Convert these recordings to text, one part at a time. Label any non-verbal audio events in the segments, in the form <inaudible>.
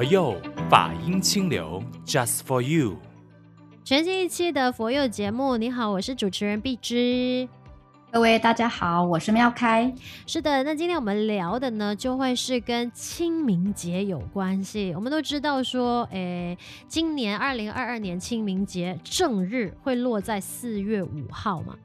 佛佑法音清流，Just for you。全新一期的佛佑节目，你好，我是主持人碧芝。各位大家好，我是妙开。是的，那今天我们聊的呢，就会是跟清明节有关系。我们都知道说，诶，今年二零二二年清明节正日会落在四月五号嘛。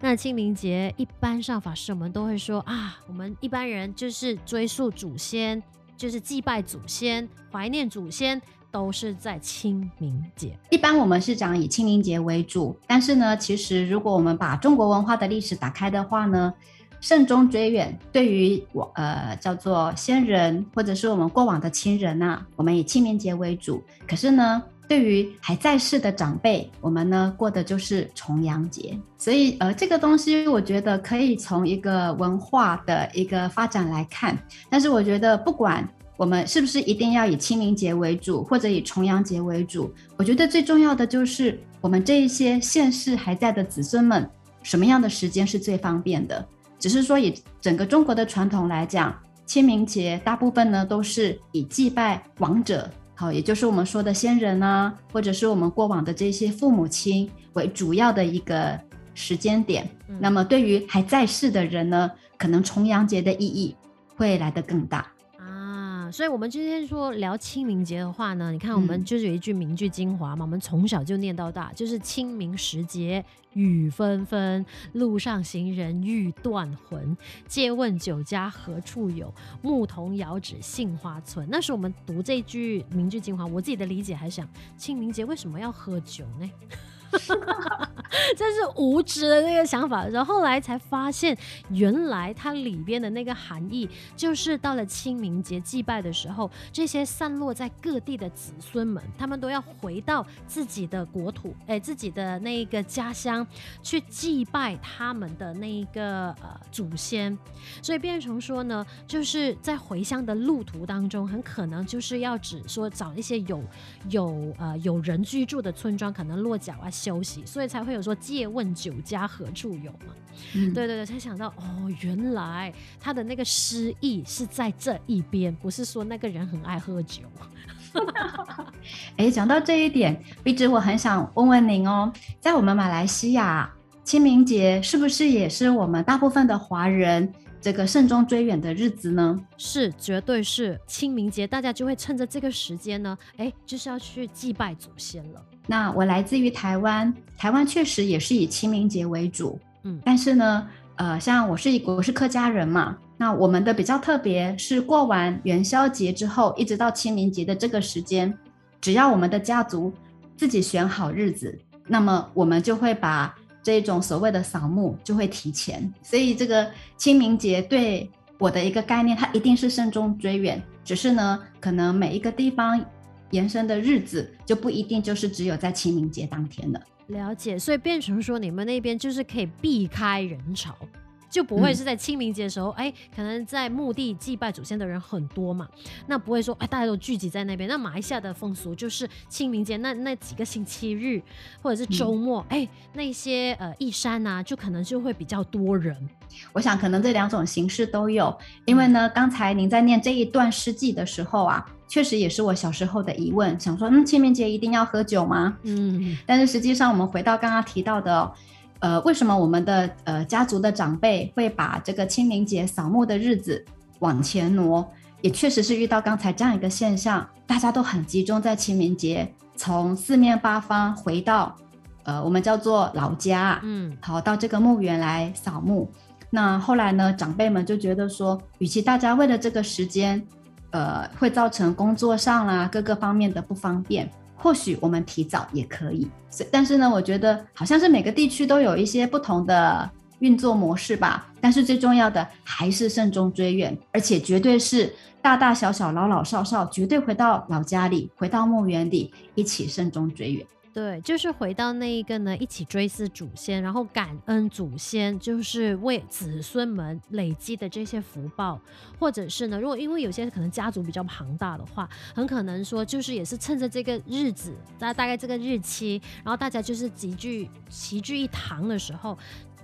那清明节一般上法师我们都会说啊，我们一般人就是追溯祖先，就是祭拜祖先，怀念祖先。都是在清明节，一般我们是讲以清明节为主，但是呢，其实如果我们把中国文化的历史打开的话呢，慎终追远，对于我呃叫做先人或者是我们过往的亲人呐、我们以清明节为主。可是呢，对于还在世的长辈，我们呢过的就是重阳节。所以呃，这个东西我觉得可以从一个文化的一个发展来看，但是我觉得不管。我们是不是一定要以清明节为主，或者以重阳节为主？我觉得最重要的就是我们这一些现世还在的子孙们，什么样的时间是最方便的？只是说以整个中国的传统来讲，清明节大部分呢都是以祭拜亡者，好，也就是我们说的先人啊，或者是我们过往的这些父母亲为主要的一个时间点。嗯。那么对于还在世的人呢，可能重阳节的意义会来得更大。所以，我们今天说聊清明节的话呢，你看，我们就是有一句名句精华嘛，嗯、我们从小就念到大，就是清明时节雨纷纷，路上行人欲断魂。借问酒家何处有？牧童遥指杏花村。那时候我们读这句名句精华，我自己的理解还想，清明节为什么要喝酒呢？<laughs> 这是无知的那个想法，然后后来才发现，原来它里边的那个含义，就是到了清明节祭拜的时候，这些散落在各地的子孙们，他们都要回到自己的国土，哎，自己的那个家乡去祭拜他们的那一个呃祖先，所以变成说呢，就是在回乡的路途当中，很可能就是要指说找一些有有呃有人居住的村庄，可能落脚啊。休息，所以才会有说借问酒家何处有嘛？嗯，对对对，才想到哦，原来他的那个诗意是在这一边，不是说那个人很爱喝酒。<laughs> 哎，讲到这一点，碧枝我很想问问您哦，在我们马来西亚清明节是不是也是我们大部分的华人这个慎终追远的日子呢？是，绝对是清明节，大家就会趁着这个时间呢，哎，就是要去祭拜祖先了。那我来自于台湾，台湾确实也是以清明节为主，嗯，但是呢，呃，像我是一我是客家人嘛，那我们的比较特别是过完元宵节之后，一直到清明节的这个时间，只要我们的家族自己选好日子，那么我们就会把这种所谓的扫墓就会提前，所以这个清明节对我的一个概念，它一定是慎终追远，只是呢，可能每一个地方。延伸的日子就不一定就是只有在清明节当天了。了解，所以变成说你们那边就是可以避开人潮。就不会是在清明节的时候，哎、嗯，可能在墓地祭拜祖先的人很多嘛，那不会说哎，大家都聚集在那边。那马来西亚的风俗就是清明节那那几个星期日或者是周末，哎、嗯，那些呃义山呐，就可能就会比较多人。我想可能这两种形式都有，因为呢，刚才您在念这一段诗记的时候啊，确实也是我小时候的疑问，想说，嗯，清明节一定要喝酒吗？嗯，但是实际上我们回到刚刚提到的。呃，为什么我们的呃家族的长辈会把这个清明节扫墓的日子往前挪？也确实是遇到刚才这样一个现象，大家都很集中在清明节，从四面八方回到呃我们叫做老家，嗯，好到这个墓园来扫墓。那后来呢，长辈们就觉得说，与其大家为了这个时间，呃，会造成工作上啦各个方面的不方便。或许我们提早也可以，但是呢，我觉得好像是每个地区都有一些不同的运作模式吧。但是最重要的还是慎终追远，而且绝对是大大小小、老老少少，绝对回到老家里，回到墓园里，一起慎终追远。对，就是回到那一个呢，一起追思祖先，然后感恩祖先，就是为子孙们累积的这些福报，或者是呢，如果因为有些可能家族比较庞大的话，很可能说就是也是趁着这个日子，大大概这个日期，然后大家就是集聚齐聚一堂的时候。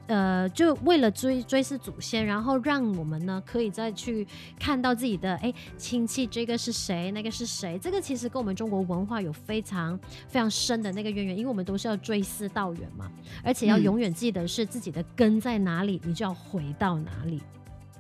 呃，就为了追追思祖先，然后让我们呢可以再去看到自己的哎亲戚，这个是谁，那个是谁，这个其实跟我们中国文化有非常非常深的那个渊源，因为我们都是要追思道远嘛，而且要永远记得是自己的根在哪里，你就要回到哪里。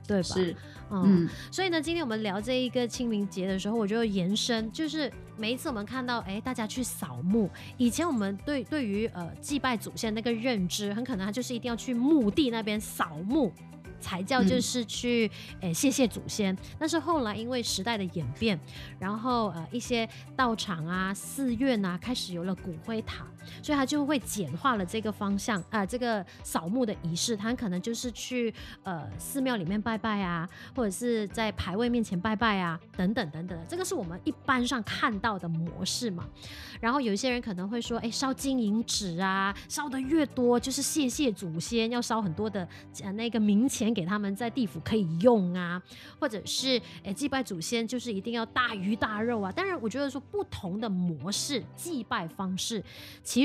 对吧？是，嗯，嗯，所以呢，今天我们聊这一个清明节的时候，我就延伸，就是每一次我们看到，哎，大家去扫墓，以前我们对对于呃祭拜祖先那个认知，很可能他就是一定要去墓地那边扫墓。才叫就是去诶、嗯欸、谢谢祖先，但是后来因为时代的演变，然后呃一些道场啊、寺院啊开始有了骨灰塔，所以他就会简化了这个方向啊、这个扫墓的仪式，他可能就是去呃寺庙里面拜拜啊，或者是在牌位面前拜拜啊，等等等等，这个是我们一般上看到的模式嘛。然后有一些人可能会说，哎，烧金银纸啊，烧得越多就是谢谢祖先，要烧很多的呃那个冥钱。给他们在地府可以用啊，或者是诶祭拜祖先就是一定要大鱼大肉啊。当然，我觉得说不同的模式祭拜方式，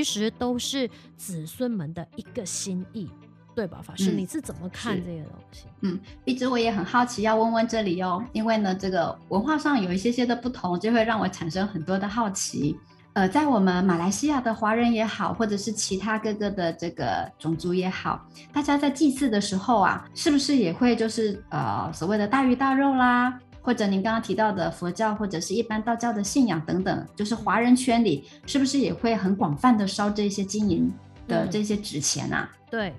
实都是子孙们的一个心意，对吧？法师，嗯、你是怎么看这个东西？嗯，一直我也很好奇，要问问这里哦，因为呢，这个文化上有一些些的不同，就会让我产生很多的好奇。呃，在我们马来西亚的华人也好，或者是其他各个的这个种族也好，大家在祭祀的时候啊，是不是也会就是呃所谓的大鱼大肉啦，或者您刚刚提到的佛教或者是一般道教的信仰等等，就是华人圈里是不是也会很广泛的烧这些金银的这些纸钱啊？嗯、对。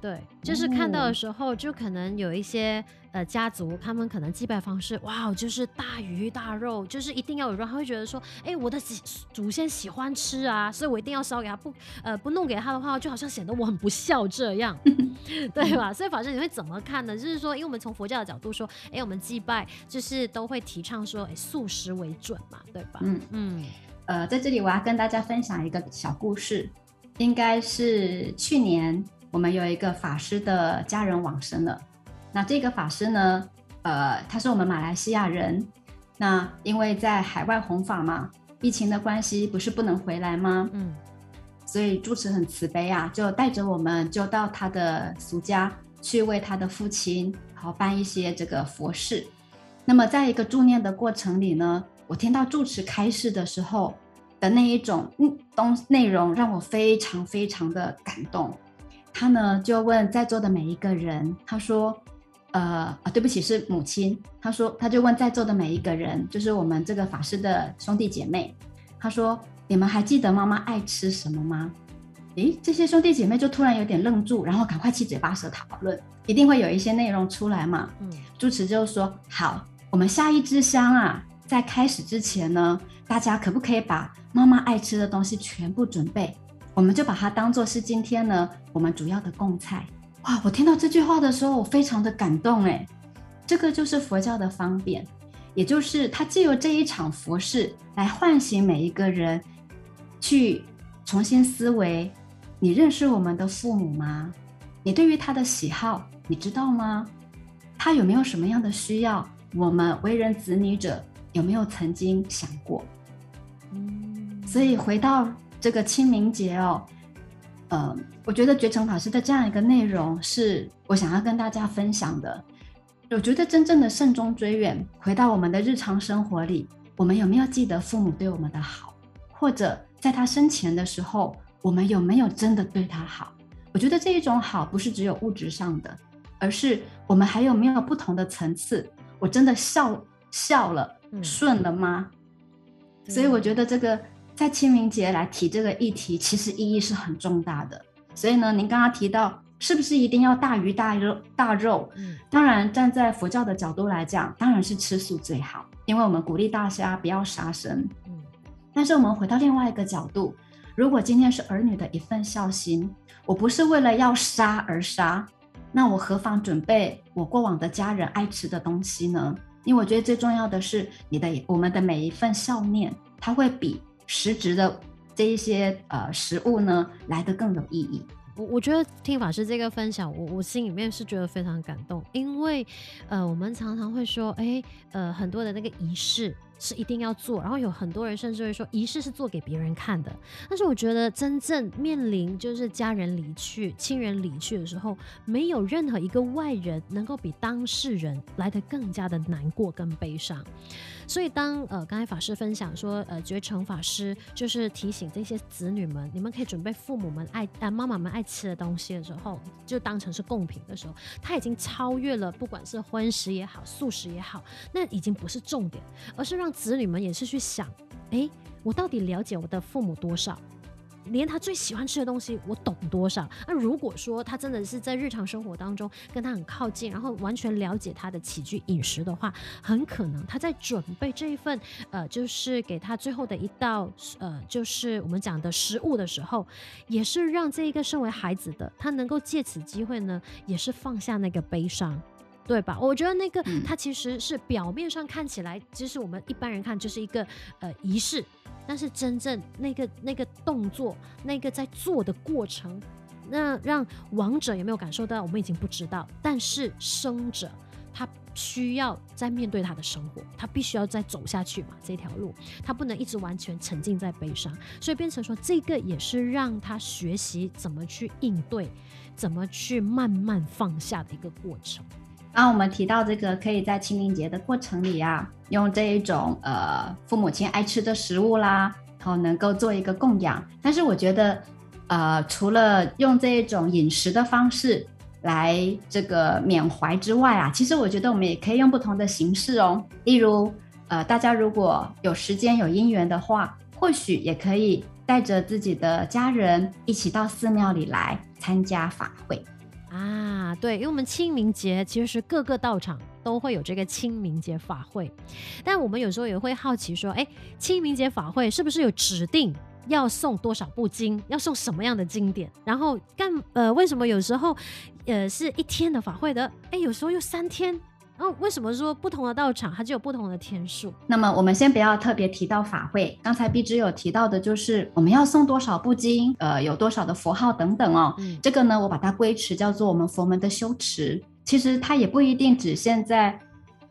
对，就是看到的时候，就可能有一些呃家族，他们可能祭拜方式，哇，就是大鱼大肉，就是一定要有肉，他会觉得说，哎，我的祖先喜欢吃啊，所以我一定要烧给他，不呃不弄给他的话，就好像显得我很不孝这样，<laughs> 对吧？所以法师你会怎么看呢？就是说，因为我们从佛教的角度说，哎，我们祭拜就是都会提倡说，哎，素食为准嘛，对吧？嗯嗯，呃，在这里我要跟大家分享一个小故事，应该是去年。我们有一个法师的家人往生了，那这个法师呢，呃，他是我们马来西亚人，那因为在海外弘法嘛，疫情的关系不是不能回来吗？嗯，所以住持很慈悲啊，就带着我们就到他的俗家去为他的父亲好办一些这个佛事。那么在一个助念的过程里呢，我听到住持开示的时候的那一种嗯东内容，让我非常非常的感动。他呢就问在座的每一个人，他说：“呃啊，对不起，是母亲。”他说，他就问在座的每一个人，就是我们这个法师的兄弟姐妹，他说：“你们还记得妈妈爱吃什么吗？”诶，这些兄弟姐妹就突然有点愣住，然后赶快七嘴八舌讨论，一定会有一些内容出来嘛。嗯，住持就说：“好，我们下一支香啊，在开始之前呢，大家可不可以把妈妈爱吃的东西全部准备？”我们就把它当做是今天呢，我们主要的供菜。哇，我听到这句话的时候，我非常的感动诶，这个就是佛教的方便，也就是它借由这一场佛事来唤醒每一个人，去重新思维。你认识我们的父母吗？你对于他的喜好，你知道吗？他有没有什么样的需要？我们为人子女者有没有曾经想过？嗯，所以回到。这个清明节哦，呃，我觉得觉成法师的这样一个内容是我想要跟大家分享的。我觉得真正的慎终追远，回到我们的日常生活里，我们有没有记得父母对我们的好？或者在他生前的时候，我们有没有真的对他好？我觉得这一种好不是只有物质上的，而是我们还有没有不同的层次？我真的孝孝了，顺了吗？嗯，所以我觉得这个。在清明节来提这个议题，其实意义是很重大的。所以呢，您刚刚提到是不是一定要大鱼大肉？大肉，嗯，当然站在佛教的角度来讲，当然是吃素最好，因为我们鼓励大家不要杀生。嗯，但是我们回到另外一个角度，如果今天是儿女的一份孝心，我不是为了要杀而杀，那我何妨准备我过往的家人爱吃的东西呢？因为我觉得最重要的是你的我们的每一份孝念，它会比。实质的这一些呃食物呢，来得更有意义。我我觉得听法师这个分享，我我心里面是觉得非常感动，因为呃我们常常会说，哎呃很多的那个仪式，是一定要做，然后有很多人甚至会说仪式是做给别人看的。但是我觉得真正面临就是家人离去、亲人离去的时候，没有任何一个外人能够比当事人来得更加的难过跟悲伤。所以当呃刚才法师分享说，呃觉诚法师就是提醒这些子女们，你们可以准备父母们爱呃妈妈们爱吃的东西的时候，就当成是贡品的时候，他已经超越了不管是荤食也好、素食也好，那已经不是重点，而是让子女们也是去想，哎，我到底了解我的父母多少？连他最喜欢吃的东西，我懂多少？那如果说他真的是在日常生活当中跟他很靠近，然后完全了解他的起居饮食的话，很可能他在准备这一份呃，就是给他最后的一道呃，就是我们讲的食物的时候，也是让这一个身为孩子的他能够借此机会呢，也是放下那个悲伤，对吧？我觉得那个他其实是表面上看起来，其实我们一般人看就是一个呃仪式。但是真正那个那个动作，那个在做的过程，那让亡者有没有感受到？我们已经不知道。但是生者他需要再面对他的生活，他必须要再走下去嘛，这条路他不能一直完全沉浸在悲伤，所以变成说这个也是让他学习怎么去应对，怎么去慢慢放下的一个过程。刚刚我们提到这个，可以在清明节的过程里啊，用这一种呃父母亲爱吃的食物啦，然后能够做一个供养。但是我觉得，呃，除了用这一种饮食的方式来这个缅怀之外啊，其实我觉得我们也可以用不同的形式哦。例如，呃，大家如果有时间有因缘的话，或许也可以带着自己的家人一起到寺庙里来参加法会。啊，对，因为我们清明节其实是各个道场都会有这个清明节法会，但我们有时候也会好奇说，哎，清明节法会是不是有指定要送多少部经，要送什么样的经典？然后干呃，为什么有时候呃是一天的法会的，哎，有时候又三天？哦，为什么说不同的道场它就有不同的天数？那么我们先不要特别提到法会，刚才碧芝有提到的就是我们要送多少部经，呃，有多少的佛号等等哦。嗯，这个呢，我把它归持叫做我们佛门的修持。其实它也不一定只限在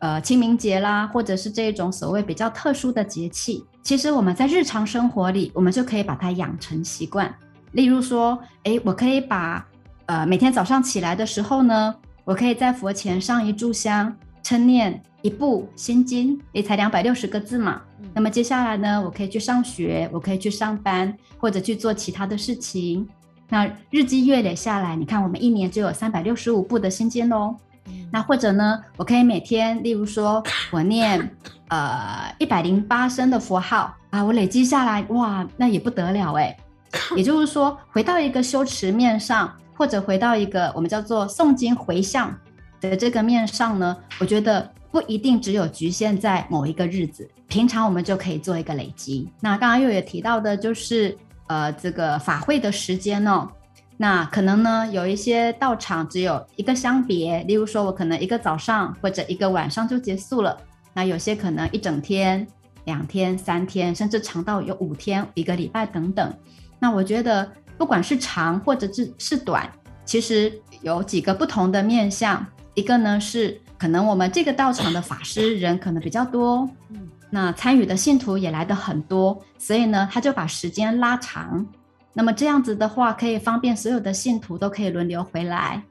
呃清明节啦，或者是这种所谓比较特殊的节气。其实我们在日常生活里，我们就可以把它养成习惯。例如说，诶，我可以把呃每天早上起来的时候呢。我可以在佛前上一炷香，称念一部心经，也才两百六十个字嘛。嗯。那么接下来呢，我可以去上学，我可以去上班，或者去做其他的事情。那日积月累下来，你看我们一年就有三百六十五部的心经喽。嗯。那或者呢，我可以每天，例如说 <laughs> 我念呃一百零八声的佛号啊，我累积下来，哇，那也不得了哎。<laughs> 也就是说，回到一个修持面上。或者回到一个我们叫做诵经回向的这个面上呢，我觉得不一定只有局限在某一个日子，平常我们就可以做一个累积。那刚刚又也提到的就是呃这个法会的时间哦，那可能呢有一些道场只有一个相别，例如说我可能一个早上或者一个晚上就结束了，那有些可能一整天、两天、三天，甚至长到有五天、一个礼拜等等。那我觉得。不管是长或者是是短，其实有几个不同的面向。一个呢是可能我们这个道场的法师人可能比较多，嗯，那参与的信徒也来的很多，所以呢他就把时间拉长。那么这样子的话，可以方便所有的信徒都可以轮流回来，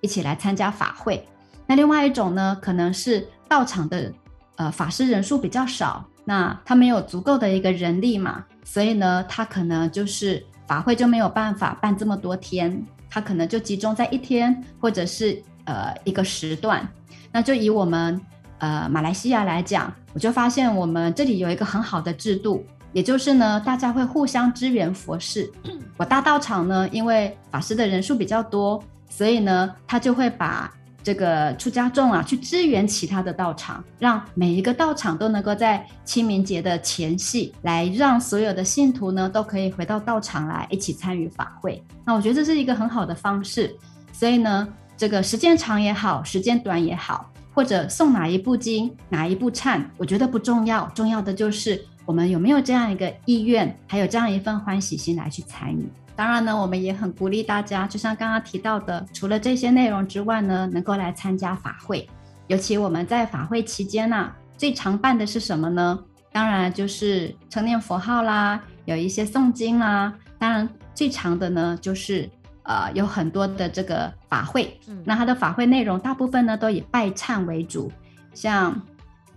一起来参加法会。那另外一种呢，可能是道场的呃法师人数比较少，那他没有足够的一个人力嘛，所以呢他可能就是。法会就没有办法办这么多天，他可能就集中在一天，或者是呃一个时段。那就以我们呃马来西亚来讲，我就发现我们这里有一个很好的制度，也就是呢，大家会互相支援佛事。我大道场呢，因为法师的人数比较多，所以呢，他就会把。这个出家众啊，去支援其他的道场，让每一个道场都能够在清明节的前夕，来让所有的信徒呢都可以回到道场来一起参与法会。那我觉得这是一个很好的方式。所以呢，这个时间长也好，时间短也好，或者诵哪一部经、哪一部忏，我觉得不重要，重要的就是我们有没有这样一个意愿，还有这样一份欢喜心来去参与。当然呢，我们也很鼓励大家，就像刚刚提到的，除了这些内容之外呢，能够来参加法会。尤其我们在法会期间呢、啊，最常办的是什么呢？当然就是称念佛号啦，有一些诵经啦。当然最长的呢，就是呃有很多的这个法会。嗯，那它的法会内容大部分呢都以拜忏为主，像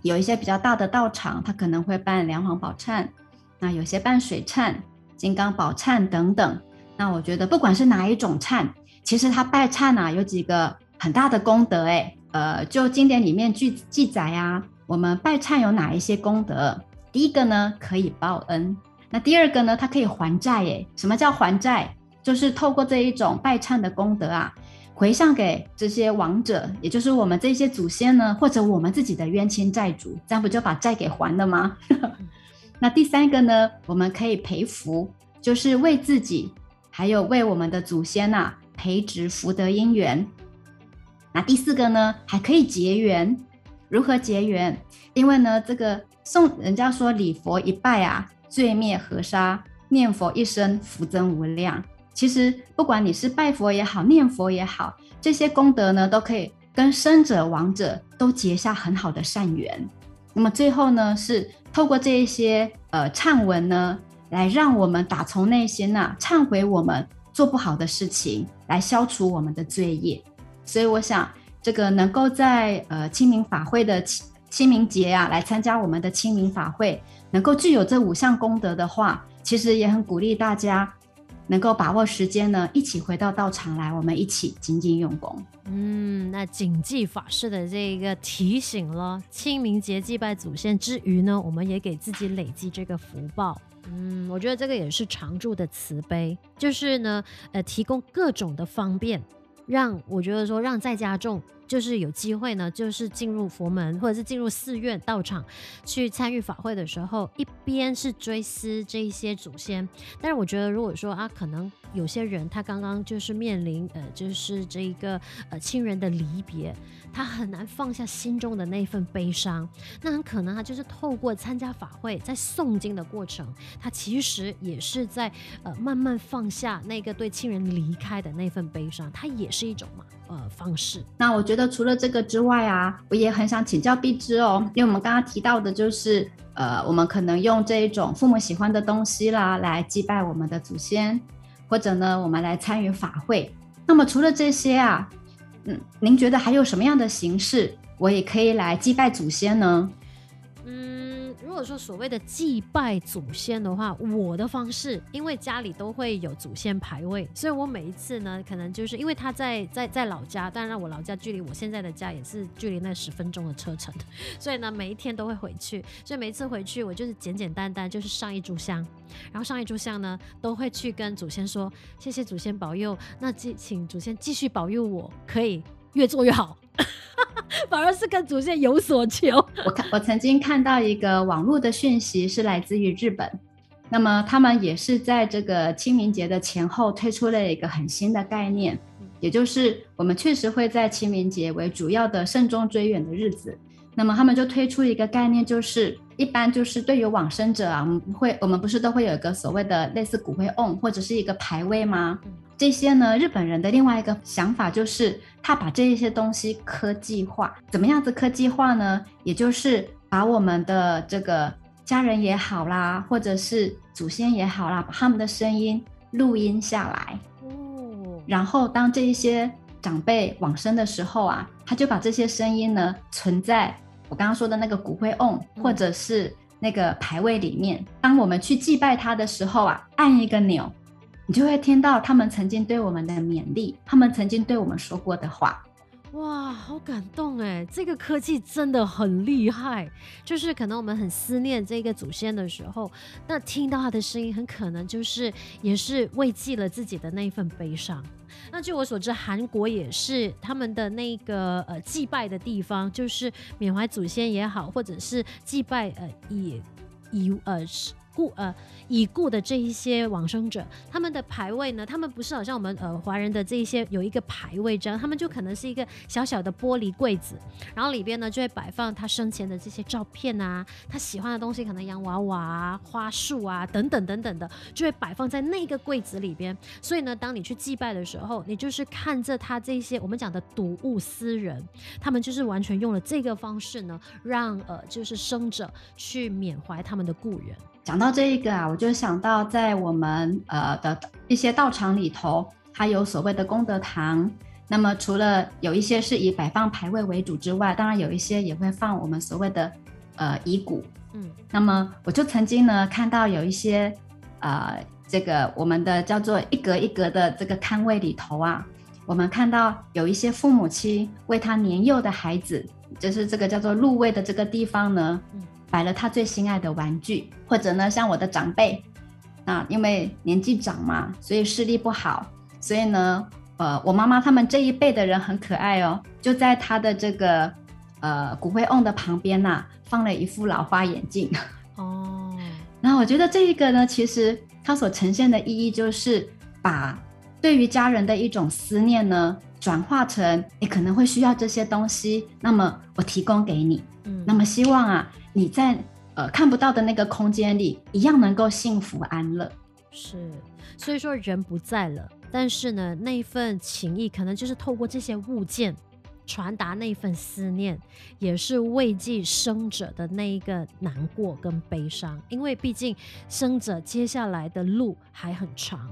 有一些比较大的道场，它可能会办梁皇宝忏，那有些办水忏、金刚宝忏等等。那我觉得不管是哪一种忏，其实他拜忏啊有几个很大的功德诶。呃，就经典里面记记载啊，我们拜忏有哪一些功德？第一个呢，可以报恩。那第二个呢，它可以还债。诶，什么叫还债？就是透过这一种拜忏的功德啊，回向给这些亡者，也就是我们这些祖先呢，或者我们自己的冤亲债主，这样不就把债给还了吗？<laughs> 那第三个呢，我们可以培福，就是为自己，还有为我们的祖先呐、培植福德因缘。那第四个呢，还可以结缘。如何结缘？因为呢，这个。送人家说礼佛一拜啊，罪灭河沙；念佛一声，福增无量。其实不管你是拜佛也好，念佛也好，这些功德呢，都可以跟生者亡者都结下很好的善缘。那么最后呢，是透过这一些呃忏文呢，来让我们打从内心呐、啊、忏悔我们做不好的事情，来消除我们的罪业。所以我想，这个能够在呃清明法会的。清清明节呀，来参加我们的清明法会，能够具有这五项功德的话，其实也很鼓励大家能够把握时间呢，一起回到道场来，我们一起精进用功。嗯，那谨记法师的这个提醒了，清明节祭拜祖先之余呢，我们也给自己累积这个福报。嗯，我觉得这个也是常住的慈悲，就是呢，呃，提供各种的方便，让我觉得说让在家众。就是有机会呢，就是进入佛门或者是进入寺院道场去参与法会的时候，一边是追思这一些祖先，但是我觉得如果说啊，可能有些人他刚刚就是面临呃，就是这一个呃亲人的离别，他很难放下心中的那份悲伤，那很可能他就是透过参加法会，在诵经的过程，他其实也是在呃慢慢放下那个对亲人离开的那份悲伤，他也是一种嘛呃方式。那我觉得。除了这个之外啊，我也很想请教碧芝哦，因为我们刚刚提到的就是，呃，我们可能用这一种父母喜欢的东西啦，来祭拜我们的祖先，或者呢，我们来参与法会。那么除了这些啊，嗯，您觉得还有什么样的形式，我也可以来祭拜祖先呢？如果说所谓的祭拜祖先的话，我的方式，因为家里都会有祖先牌位，所以我每一次呢，可能就是因为他在在在老家，当然我老家距离我现在的家也是距离那十分钟的车程，<laughs> 所以呢，每一天都会回去，所以每一次回去，我就是简简单单就是上一炷香，然后上一炷香呢，都会去跟祖先说，谢谢祖先保佑，那继请祖先继续保佑我，可以越做越好。反而是跟祖先有所求。我看我曾经看到一个网络的讯息，是来自于日本。那么他们也是在这个清明节的前后推出了一个很新的概念，也就是我们确实会在清明节为主要的慎终追远的日子。那么他们就推出一个概念，就是一般就是对于往生者啊，我们不会，我们不是都会有一个所谓的类似骨灰瓮或者是一个牌位吗？这些呢，日本人的另外一个想法就是，他把这一些东西科技化。怎么样子科技化呢？也就是把我们的这个家人也好啦，或者是祖先也好啦，把他们的声音录音下来。哦。然后当这一些长辈往生的时候啊，他就把这些声音呢存在我刚刚说的那个骨灰瓮，或者是那个牌位里面。当我们去祭拜他的时候啊，按一个钮。你就会听到他们曾经对我们的勉励，他们曾经对我们说过的话。哇，好感动哎！这个科技真的很厉害。就是可能我们很思念这个祖先的时候，那听到他的声音，很可能就是也是慰藉了自己的那一份悲伤。那据我所知，韩国也是他们的那个呃祭拜的地方，就是缅怀祖先也好，或者是祭拜呃以以呃。故呃已故的这一些往生者，他们的牌位呢，他们不是好像我们呃华人的这一些有一个牌位这样，他们就可能是一个小小的玻璃柜子，然后里边呢就会摆放他生前的这些照片啊，他喜欢的东西，可能洋娃娃、花束啊等等等等的，就会摆放在那个柜子里边。所以呢，当你去祭拜的时候，你就是看着他这些我们讲的睹物思人，他们就是完全用了这个方式呢，让呃就是生者去缅怀他们的故人。讲到这一个啊，我就想到在我们呃的一些道场里头，它有所谓的功德堂。那么除了有一些是以摆放牌位为主之外，当然有一些也会放我们所谓的呃遗骨。嗯，那么我就曾经呢看到有一些呃这个我们的叫做一格一格的这个摊位里头啊，我们看到有一些父母亲为他年幼的孩子，就是这个叫做入位的这个地方呢。嗯摆了他最心爱的玩具，或者呢，像我的长辈，啊，因为年纪长嘛，所以视力不好，所以呢，呃，我妈妈他们这一辈的人很可爱哦，就在他的这个呃骨灰瓮的旁边呐、啊，放了一副老花眼镜。<laughs> 哦，然后我觉得这一个呢，其实它所呈现的意义就是把对于家人的一种思念呢，转化成你可能会需要这些东西，那么我提供给你。嗯，那么希望啊。你在呃看不到的那个空间里，一样能够幸福安乐。是，所以说人不在了，但是呢，那一份情谊可能就是透过这些物件传达那份思念，也是慰藉生者的那一个难过跟悲伤。因为毕竟生者接下来的路还很长，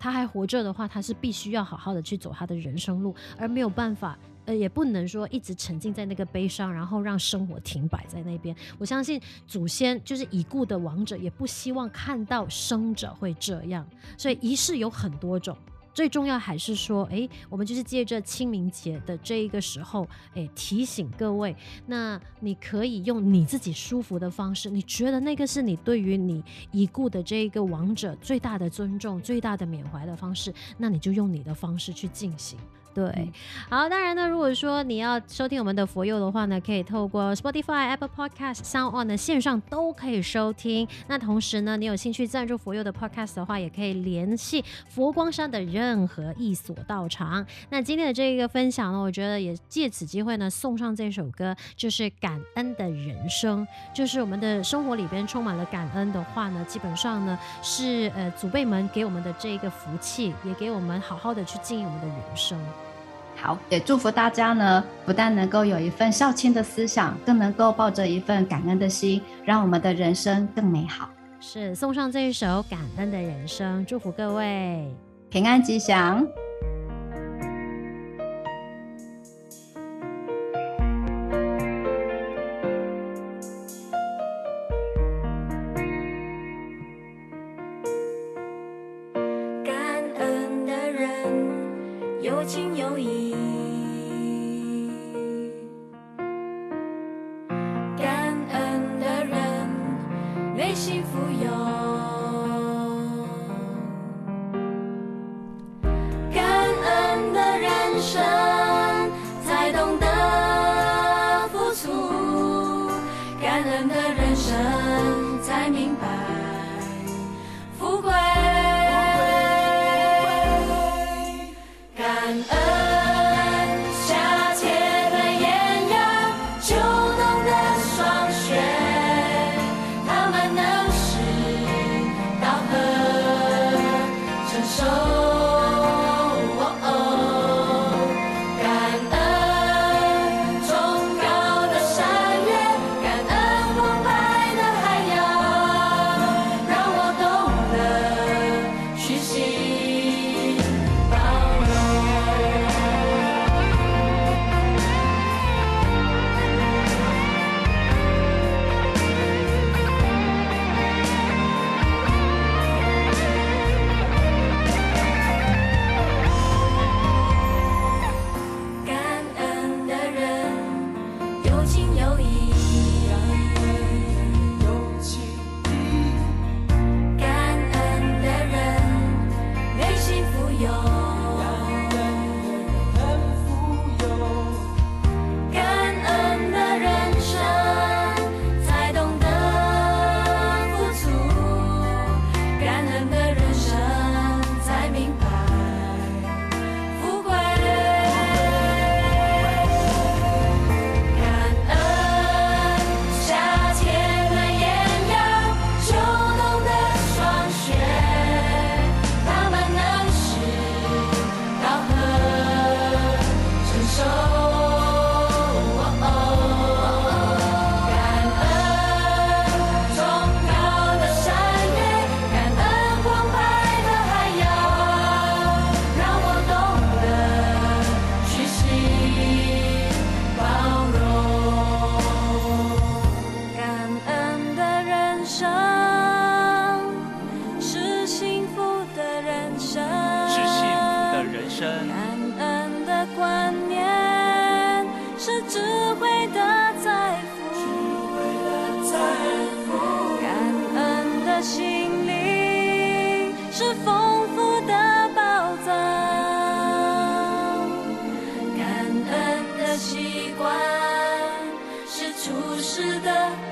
他还活着的话，他是必须要好好的去走他的人生路，而没有办法。呃，也不能说一直沉浸在那个悲伤，然后让生活停摆在那边。我相信祖先就是已故的亡者，也不希望看到生者会这样。所以仪式有很多种，最重要还是说，哎，我们就是借着清明节的这一个时候，哎，提醒各位，那你可以用你自己舒服的方式，你觉得那个是你对于你已故的这一个王者最大的尊重、最大的缅怀的方式，那你就用你的方式去进行。对，好，当然呢，如果说你要收听我们的佛佑的话呢，可以透过 Spotify、Apple Podcast、SoundOn 的线上都可以收听。那同时呢，你有兴趣赞助佛佑的 Podcast 的话，也可以联系佛光山的任何一所道场。那今天的这一个分享呢，我觉得也借此机会呢，送上这首歌，就是《感恩的人生》。就是我们的生活里边充满了感恩的话呢，基本上呢是呃祖辈们给我们的这一个福气，也给我们好好的去经营我们的人生。好，也祝福大家呢，不但能够有一份孝亲的思想，更能够抱着一份感恩的心，让我们的人生更美好。是，送上这一首《感恩的人生》，祝福各位平安吉祥。被幸福有是的。